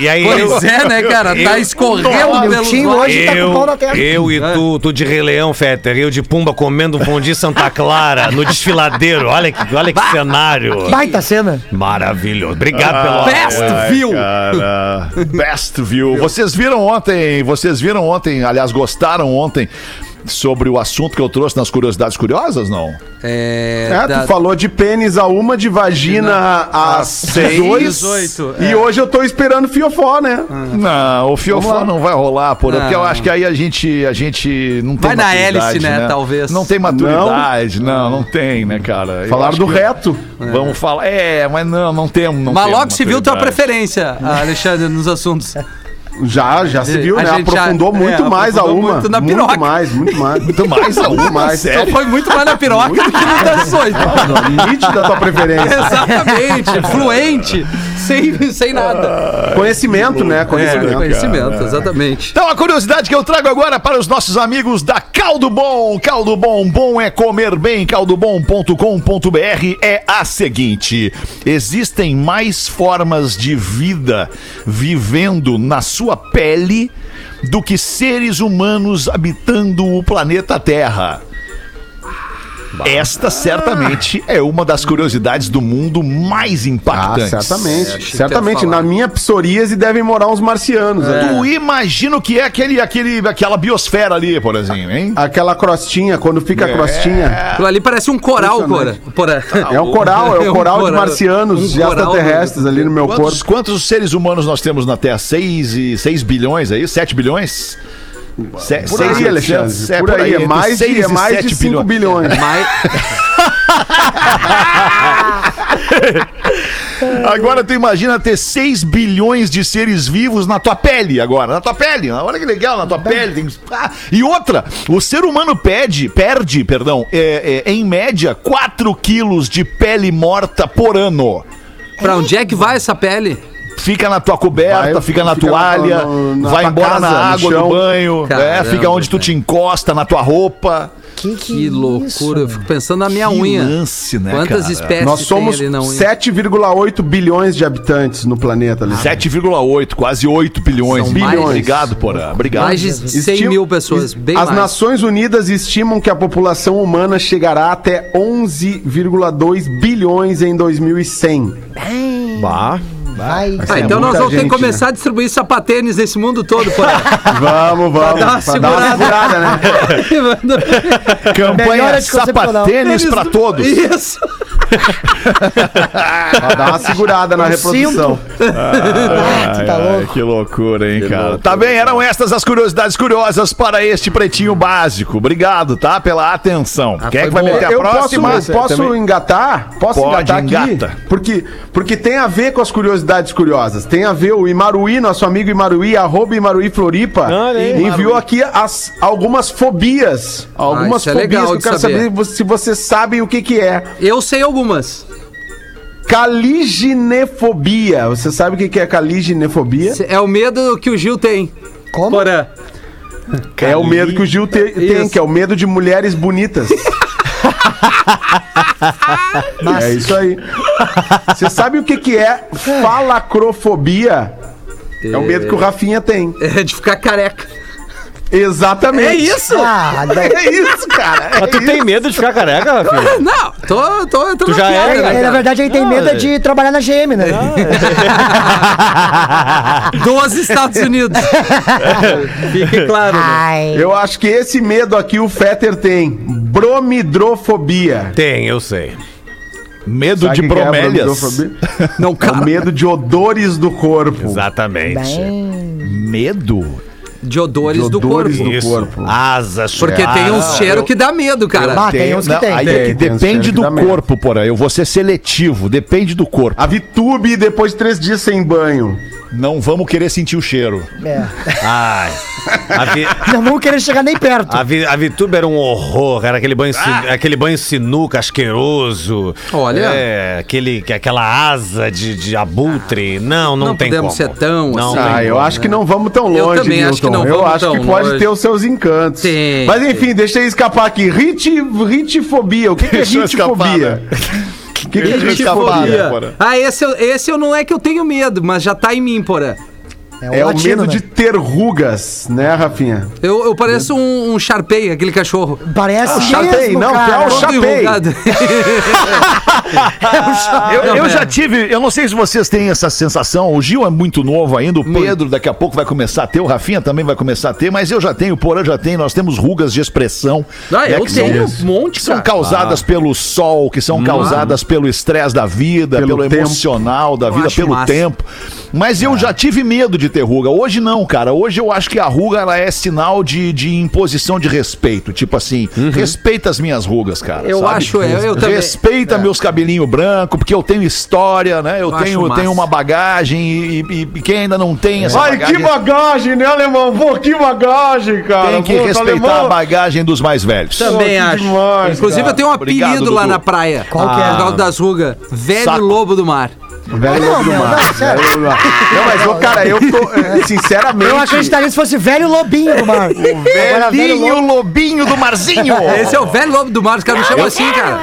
E, e aí eu, Pois é, né, cara? Tá eu- escorrendo Meu pelo time hoje tá com o pau na eu, testa. eu e tu, tu de Rei Leão, Fetter, eu de Pumba comendo um fundi Santa Clara no desfiladeiro. Olha que, olha que cenário. Baita cena. Maravilhoso. Obrigado pelo... Best view. Cara, best view. Vocês viram ontem, vocês viram ontem, aliás, gostaram ontem sobre o assunto que eu trouxe nas curiosidades curiosas, não? É, É, da- tu falou de pênis a uma, de vagina a seis. 18, E é. hoje eu tô esperando fiofó, né? Não, o fiofó não vai rolar, por porque eu Não. acho que aí a gente, a gente não tem Vai na maturidade, hélice, né, talvez. Não tem maturidade, não, não, tem, né, cara? Falaram do reto. Vamos falar, é, mas não, não temos, não Mas temos logo se viu tua preferência, Alexandre, nos assuntos. Já, já se viu, A né? gente já- Aprofundou é, muito mais a aprofundou uma. muito na muito piroca. mais, muito mais. Muito mais a uma, mais. Só sério? foi muito mais na piroca do que no das 18. Nítida a tua preferência. Exatamente, fluente, sem, sem nada. Conhecimento, né? É, Conhecimento. conhecimento, exatamente. Então a curiosidade que eu trago agora para os nossos amigos da Caldo Bom. Caldo Bom, bom é comer bem. Caldobom.com.br é a seguinte: existem mais formas de vida vivendo na sua pele do que seres humanos habitando o planeta Terra. Esta certamente é uma das curiosidades do mundo mais Ah, impactantes. certamente. que certamente. ia falar. Na minha psoríase devem morar uns marcianos. ali. Tu imagina o que é aquele, aquele, aquela biosfera ali, por exemplo, hein? Aquela crostinha, quando fica a crostinha. Aquilo ali parece um coral, Cora. Cora. É o coral, é É o um coral de marcianos Um e coral extraterrestres ali no meu Quantos, corpo. quantos seres humanos nós temos na Terra? 6 e 6 bilhões aí? 7 bilhões? Se, Por seis aí, Alexandre. oitocentos, é, por aí, é entre mais, de, seis é e mais de 5 bilhões. Mas, Agora tu imagina ter 6 bilhões de seres vivos na tua pele agora, na tua pele. Olha que legal, na tua pele. Tem... Ah, e outra, o ser humano perde, perde, perdão, é, é, em média 4 quilos de pele morta por ano. pra onde é que vai essa pele? Fica na tua coberta, Vai, fica na fica toalha, na- no- na vai embora casa, na no água do banho, é, Caramba, fica onde tu te encosta, na tua roupa. Que, Que loucura. Eu fico pensando na minha Que unha. lance, né, Quantas cara? espécies Nós somos tem ali na unha? 7,8 bilhões de habitantes no planeta. Ali. 7,8, quase 8 bilhões. São mais. Bilhões. Obrigado, Porã. Obrigado. Mais de 100 Estim- mil pessoas. Bem As mais. Nações Unidas estimam que a população humana chegará até 11,2 bilhões em 2100. Bah. Vai. Ah, então É nós vamos ter que gente, começar a distribuir sapatênis nesse mundo todo, pô. Vamos, vamos. dar uma Pra dar uma segurada, né? Campanha sapatênis pra todos. Isso. Pra dar uma segurada na reprodução. Ah, tá Ai, louco. que loucura, hein, cara. Tá bem, eram estas as curiosidades curiosas para este pretinho básico. Obrigado, tá? Pela atenção. Quem é que vai boa. meter a Eu próxima? posso, posso engatar? Posso Pode, engatar aqui? engata. Porque, porque tem a ver com as curiosidades curiosas. Tem a ver o Imaruí, nosso amigo Imaruí, arroba Imaruí Floripa, aí. enviou aqui as, algumas fobias. Algumas isso é fobias legal que eu quero saber. saber se vocês sabem o que, que é. Eu sei algumas. Caliginefobia. Você sabe o que, é caliginefobia? É o medo que o Gil tem. Como? Porã. É o medo que o Gil te- tem, Isso. que é o medo de mulheres bonitas. É isso aí. Você sabe o que, que é falacrofobia? É o medo que o Rafinha tem. É de ficar careca. Exatamente. É isso? Ah, daí- É isso, cara. É Mas tu isso. tem medo de ficar careca, Rafinha? Não, tô, tô, tô Tu na já piada, é, né, né? Na cara? verdade, ele tem medo é de trabalhar na GM, né? Dos Estados Unidos. Fique claro. né? Ai. Eu acho que esse medo aqui o Fetter tem. Bromidrofobia. Tem, eu sei. Medo Sabe de é bromélias. bromidrofobia? Não, É cara. o medo de odores do corpo. Exatamente. Bem. Medo? De odores, De do odores corpo. do corpo. Asas. Porque É. tem uns cheiros que dá medo, cara. Ah, tem uns que não, tem. Aí é Tem, que tem depende que do medo. corpo, porra. Eu vou ser seletivo, depende do corpo. A Vitube depois de três dias sem banho. Não vamos querer sentir o cheiro. É. Ai. Vi, Não vamos querer chegar nem perto. a, vi, a Vituba era um horror, era aquele banho, sin- aquele banho sinuca asqueroso. Olha. É, aquele, que- aquela asa de, de abutre. Não, não, Não tem podemos como. ser tão não assim. Ah, eu como. acho que não vamos tão Eu longe, também acho que não Eu acho que pode longe. ter os seus encantos. Tem, Mas tem. enfim, deixa eu escapar aqui. Rit, ritifobia. O que, que é eu ritifobia? O que, que é ritifobia? escapar, porra. Ah, esse, eu- esse eu não é que eu tenho medo, mas já tá em mim, porã. É o latino, medo né? de ter rugas, né, Rafinha? Eu, eu pareço um, um Sharpei, aquele cachorro. Parece Chapei, mesmo, não, tu é cara. o Todo Chapei. enrugado. Eu, eu é. já tive, eu não sei se vocês têm essa sensação. O Gil é muito novo ainda, o Pedro daqui a pouco vai começar a ter, o Rafinha também vai começar a ter, mas eu já tenho, o Porã já tem, nós temos rugas de expressão. Ah, né, eu que são- tenho um monte, que são cara. causadas pelo sol, que são causadas pelo estresse da vida, Pelo pelo, emocional da vida, pelo massa. tempo. Mas eu já tive medo de ter ruga. Hoje não, cara. Hoje eu acho que a ruga ela é sinal de, de imposição de respeito. Tipo assim, respeita as minhas rugas, cara. Eu sabe? acho, eu- eu também- Respeita meus cabelinhos brancos, porque eu tenho história, né? Eu, Eu tenho, tenho uma bagagem e, e- e quem ainda não tem essa Ai, que bagagem, né, alemão? Pô, que bagagem, cara. tem que Pô, respeitar alemão. a bagagem dos mais velhos. Também que acho. demais, Inclusive, cara. eu tenho um Obrigado, apelido lá Dudu. na praia. Qual que é? Por causa das rugas. Velho Saco. Lobo do Mar. Velho lobo do mar. não, sério. Velho lobo do mar. Não, mas, ô, cara, eu tô, eh, sinceramente... Eu acreditaria se fosse velho lobinho do mar. Agora, velho Velhinho lobo. lobinho do Marzinho! Esse é o Velho Lobo do Mar. Os caras me chamam assim, cara.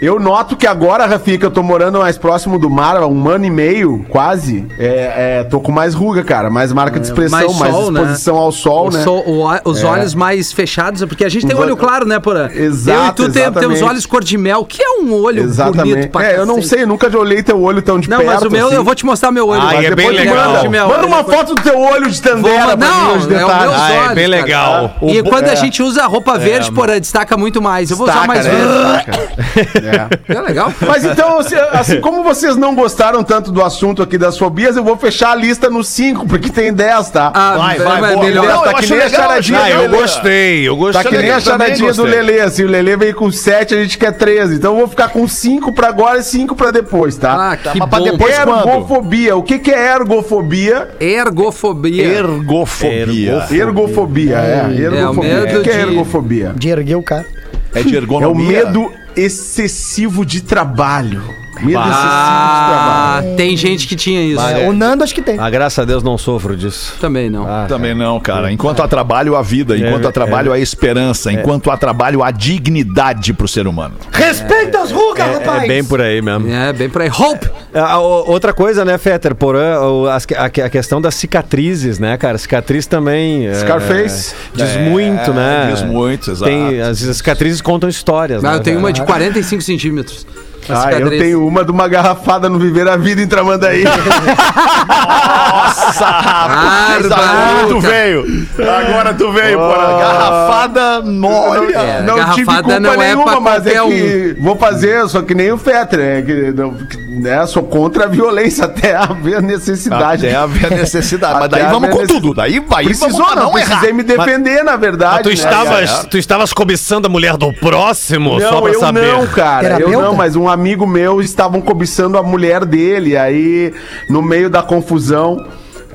Eu noto que agora, Rafinha, que eu tô morando mais próximo do mar, há um ano e meio, quase, é, é, tô com mais ruga, cara, mais marca de expressão, mais mais, sol, né? exposição ao sol, O né? sol- o- os olhos mais fechados, porque a gente tem Os olho claro, né, Porã? Exato, Eu e tu tem- temos exatamente. olhos cor de mel, que é um olho Exatamente. bonito pra É, eu não sei, nunca olhei teu olho tão de Não, perto. mas o meu, assim. eu vou te mostrar meu olho. Ah, é bem legal. manda de mel. Manda uma Depois- foto do teu olho de tandera mim, Não, os é o detalhes. meus Ah, é bem cara. legal. E quando a é. gente usa roupa verde, Porã, destaca muito mais. Eu vou usar mais né? verde. É. É legal. Mas então, assim, como vocês não gostaram tanto do assunto aqui das fobias, eu vou fechar a lista nos 5, porque tem 10, tá? Ah, Vai, vai, mas boa. melhor. Não, tá eu que nem a legal, charadinha. Ah, eu gostei, eu gostei. Tá que nem a charadinha do. Lelê, assim, o Lelê veio com 7, a gente quer 13. Então eu vou ficar com 5 pra agora e 5 pra depois, tá? Ah, que mas pra bom. depois quando? Ergofobia. O que, que é ergofobia? Ergofobia. Ergofobia. Ergofobia, é. Ergofobia. medo o que, que é de- ergofobia? De erguer o cara. É de É o ergonomia. medo excessivo de trabalho. Ah, tem gente que tinha isso. É, o Nando acho que tem. Ah, graças a Deus não sofro disso. Também não. Ah, Também não, cara. Enquanto há trabalho, há vida. Enquanto há trabalho, há esperança. Enquanto há trabalho, há dignidade pro ser humano. Respeita as rugas, é, rapaz! é bem por aí mesmo. É, bem por aí. Hope! Ah, o- outra coisa, né, Fetter, Porã, o- as- a, a questão das cicatrizes, né, cara? Cicatriz também. é, Scarface. diz muito, né? diz muito, exato. Tem, as, as cicatrizes contam histórias, Ah, né? eu tenho uma de 45 centímetros. Ah, eu tenho uma de uma garrafada no Viver a Vida em Tramandaí. Nossa, rapaz! Agora tu veio! Agora tu veio, porra. Garrafada, olha! É, não tive garrafada culpa não é nenhuma, mas é qualquer um. que vou fazer, só que nem o Fetter, é que, não, que, né, sou contra a violência até haver necessidade. Até haver necessidade. Mas daí vamos com necess- tudo. Daí vai, Precisou, vamos pra não, precisei me defender, na verdade. tu, né? estavas, tu estavas cobiçando a mulher do próximo, só Não, pra eu saber. não, cara. Eu não, mas um amigo meu estavam cobiçando a mulher dele. Aí, no meio da confusão.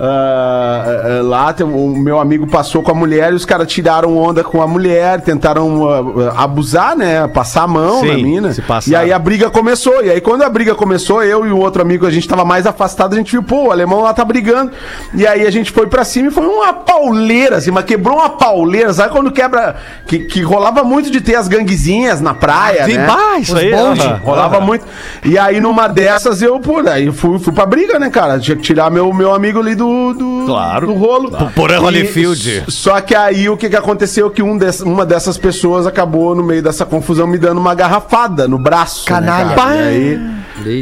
Ah, lá tem- o meu amigo passou com a mulher e os caras tiraram onda com a mulher, tentaram ah, abusar, né? Passar a mão Sim, na mina. E aí a briga começou. E aí, quando a briga começou, eu e o outro amigo, a gente tava mais afastado, a gente viu, pô, o alemão lá tá brigando. E aí a gente foi pra cima e foi uma pauleira, assim, mas quebrou uma pauleira. Sabe quando quebra. Que, que rolava muito de ter as ganguezinhas na praia, Sim, né? bah, isso aí. bonde. aham. Rolava muito. E aí, numa dessas, eu, pô, aí fui, fui pra briga, né, cara? Tinha que tirar meu, meu amigo ali do, do, Claro. do rolo. Porã E- Holyfield. Só que aí o que, que aconteceu? Que um uma dessas pessoas acabou, no meio dessa confusão, me dando uma garrafada no braço. Canalha. Né, cara? E aí,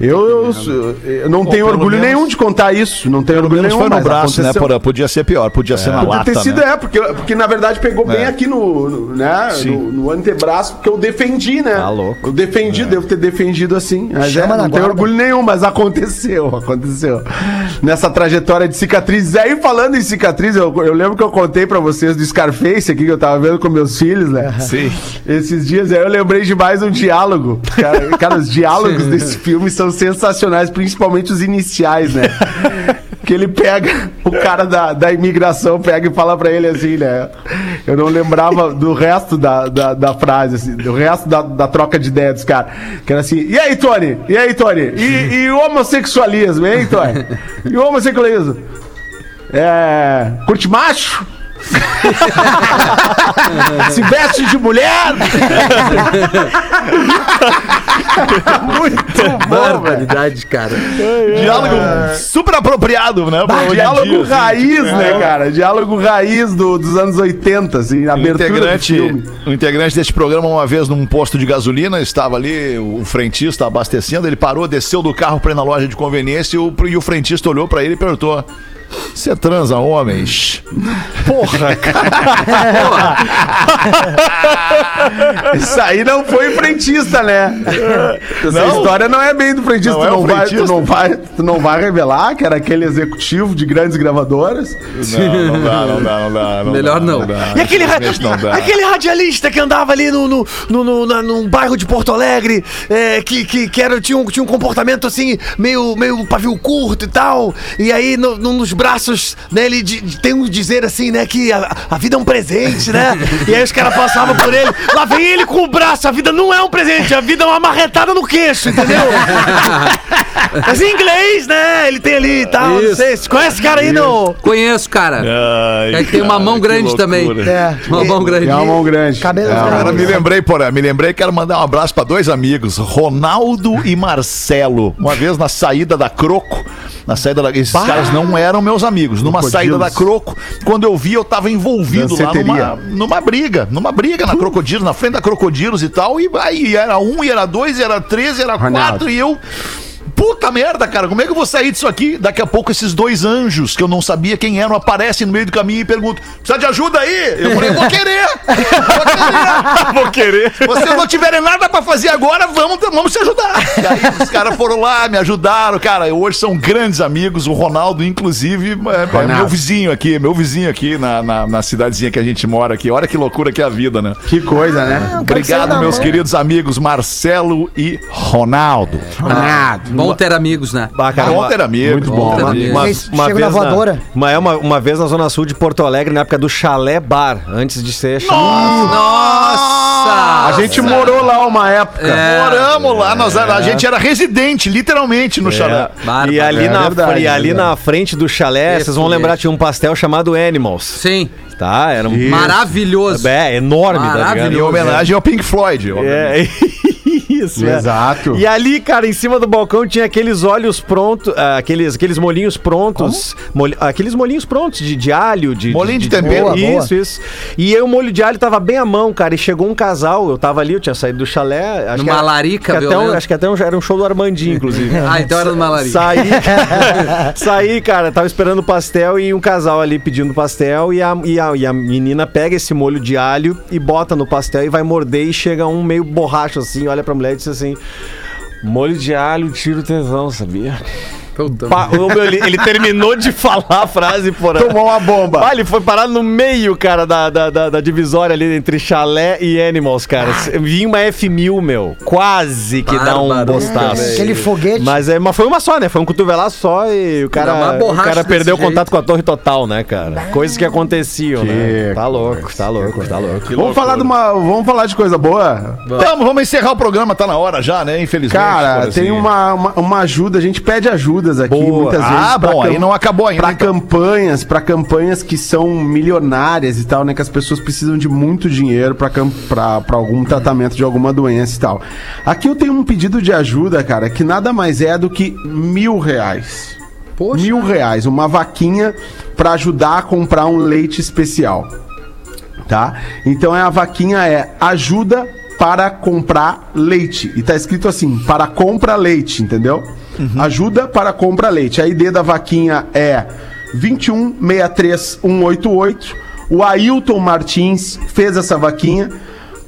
eu, eu, eu não tenho orgulho menos- nenhum de contar isso. Não tenho orgulho nenhum. foi no braço, né, aconteceu. porra? Podia ser pior, podia ser na Podia lata, ter sido, né? é, porque, porque na verdade pegou bem É. aqui no, no, né, no, no antebraço, porque eu defendi, né? Tá louco. Eu defendi, devo ter defendido assim. Mas é, Chama não tenho orgulho nenhum, mas aconteceu, aconteceu. Nessa trajetória de cicatrizes. Aí, falando em cicatriz, eu, eu lembro que eu contei pra vocês do Scarface aqui, que eu tava vendo com meus filhos, né? Sim. Esses dias aí eu lembrei de mais um diálogo. Cara, cara, os diálogos desse filme são sensacionais, principalmente os iniciais, né? Que ele pega, o cara da, da imigração pega e fala pra ele assim, né? Eu não lembrava do resto da, da, da frase, assim, do resto da, da troca de ideia dos caras. Que era assim, e aí, Tony? E aí, Tony? E, e o homossexualismo, hein, Tony? E o homossexualismo? É. Curte macho? Se veste de mulher? Muito. Barbaridade, cara. Diálogo super apropriado, né? pra em Diálogo dia, assim. raiz, né, cara? Diálogo raiz do- dos anos 80, assim, O abertura do integrante, filme. o integrante deste programa, uma vez num posto de gasolina, estava ali, o frentista abastecendo, ele parou, desceu do carro para ir na loja de conveniência e o, e o frentista olhou para ele e perguntou: Você transa homens? Porra, cara. Isso aí não foi frentista, né? Essa Não? história não é bem do frentista. Não tu, é não o vai, tu, frentista? não vai, tu não vai revelar que era aquele executivo de grandes gravadoras. Não, não dá, não dá, não dá. não Melhor dá, não. dá. E aquele, ra- aquele radialista que andava ali no, no, no, no- na- num bairro de Porto Alegre, é, que, que, que era, tinha, um, tinha um comportamento assim, meio, meio pavio curto e tal. E aí, no, no- nos braços, né, ele di- tem um dizer assim, né, que a, a vida é um presente, né? E aí os caras passavam por ele, lá vem ele com o braço, a vida não é um presente, a vida é uma marretada no queixo, entendeu? Mas em inglês, né? Ele tem ali e tal, não sei. Você conhece esse cara aí, não? Conheço, cara. Ai, É que tem uma mão grande também. É. Uma mão grande. É uma mão grande. Cabelo É Cara, me lembrei, porra, me lembrei, quero mandar um abraço pra dois amigos, Ronaldo e Marcelo. Uma vez na saída da Croco, na saída da, esses caras não eram meus amigos. Numa saída da Croco, quando eu vi, eu tava envolvido lá numa, numa briga, numa briga na Crocodilos, na frente da Crocodilos e tal, e aí era um, e era dois, e era três, e era Ronaldo. quatro, e eu Puta merda, cara, como é que eu vou sair disso aqui? Daqui a pouco esses dois anjos que eu não sabia quem eram aparecem no meio do caminho e perguntam: precisa de ajuda aí? Eu falei, vou querer! Vou querer! Vou querer. Se vocês não tiverem nada pra fazer agora, vamos, vamos se ajudar. E aí os caras foram lá, me ajudaram, cara. Hoje são grandes amigos. O Ronaldo, inclusive, é, é meu vizinho aqui, meu vizinho aqui na, na, na cidadezinha que a gente mora aqui. Olha que loucura que é a vida, né? Que coisa, né? saiu Obrigado, meus queridos amigos Marcelo e Ronaldo. Ronaldo. Bom Bom ter amigos, né? Bah, cara, Bom uma- ter amigo. Muito bom. Bom ter Uma- amigos. uma, uma na vez na, voadora? uma, é uma, uma vez na Zona Sul de Porto Alegre, na época do Chalé Bar, antes de ser Nossa! A gente morou lá uma época. É. Moramos lá, nós, a gente era residente, literalmente, no chalé. Bárbaro. E ali, É na, verdade, e ali é na frente do chalé, Esse vocês vão lembrar, tinha um pastel chamado Animals. Sim. Tá? Era um. Maravilhoso. É, enorme, tá ligado? Em Maravilhoso. homenagem ao Pink Floyd. É, isso, é. Exato. E ali, cara, em cima do balcão tinha aqueles olhos prontos, ah, aqueles, aqueles molhinhos prontos. molho- aqueles molhinhos prontos de, de alho, de. Molinho de tempero. Boa, boa. Isso, isso. E aí o molho de alho tava bem à mão, cara. E chegou um casal, eu tava ali, eu tinha saído do chalé. Acho Numa que era- larica, acho que até um, violento. Acho que até um, era um show do Armandinho, inclusive. Ah, então era numa larica. Saí, saí, cara, tava esperando o pastel e um casal ali pedindo pastel e a, e, a, e a menina pega esse molho de alho e bota no pastel e vai morder e chega um meio borracho assim, olha pra mulher e diz assim, molho de alho tira o tesão, sabia? Pa- meu, ele, ele terminou de falar a frase, porra. Tomou uma bomba. Ah, ele foi parar no meio, cara, da, da, da- da divisória ali entre chalé e animals, cara. Vinha uma F1000, meu. Quase que dá um Bárbaro. bostaço. Aquele foguete. Mas, é, mas foi uma só, né? Foi um cotovelaço só e o cara, o cara perdeu o jeito. contato com a torre total, né, cara? Coisas que aconteciam, né? Que Tá louco, tá louco, tá louco. Vamos falar, de uma, vamos falar de coisa boa? Vamos, vamos encerrar o programa, tá na hora já, né? Infelizmente. Cara, assim. tem uma, uma, uma ajuda, a gente pede ajudas aqui Boa. muitas vezes. Ah, pra bom, aí não acabou ainda. Pra então. campanhas, para campanhas que são milionárias e tal, né? Que as pessoas precisam de muito dinheiro pra algum tratamento de alguma doença e tal. Aqui eu tenho um pedido de ajuda, cara, que nada mais é do que mil reais. Poxa. Mil reais, uma vaquinha pra ajudar a comprar um leite especial. Tá? Então é a vaquinha é ajuda para comprar leite. E tá escrito assim, para compra leite, entendeu? Ajuda para compra leite. A ID da vaquinha é 2163188. O Ailton Martins fez essa vaquinha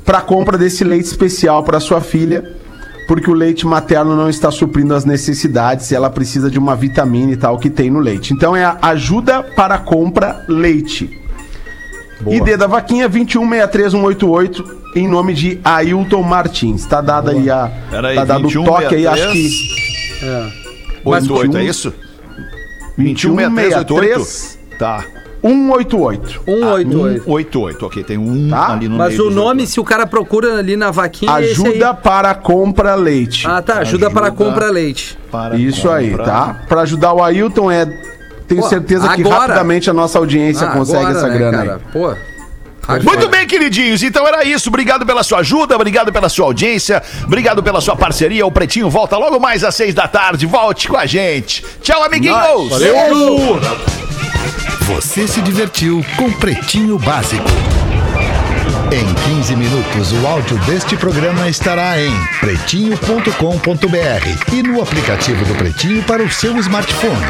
para compra desse leite especial para sua filha, porque o leite materno não está suprindo as necessidades e ela precisa de uma vitamina e tal que tem no leite. Então é a ajuda para compra leite. ID da vaquinha 2163188 em nome de Ailton Martins. Tá dada aí a Pera aí, tá dado o 21, toque aí, 63. acho que 88, é isso? 21, 63, Tá. 188. 188. 188, ok, tem um Tá? ali no Mas meio o nome, 88. se o cara procura ali na vaquinha, é aí. Ajuda para compra leite. Ah, tá. Ajuda, Ajuda. para compra leite. Para Isso aí, comprar. tá? Para ajudar o Ailton é tenho Pô, certeza que agora- rapidamente a nossa audiência Ah, consegue agora, essa né, grana cara? aí. Pô. Muito bem, queridinhos. Então era isso. Obrigado pela sua ajuda, obrigado pela sua audiência, obrigado pela sua parceria. O Pretinho volta logo mais às seis da tarde. Volte com a gente. Tchau, amiguinhos. Valeu. Você se divertiu com Pretinho Básico. Em 15 minutos, o áudio deste programa estará em pretinho.com.br e no aplicativo do Pretinho para o seu smartphone.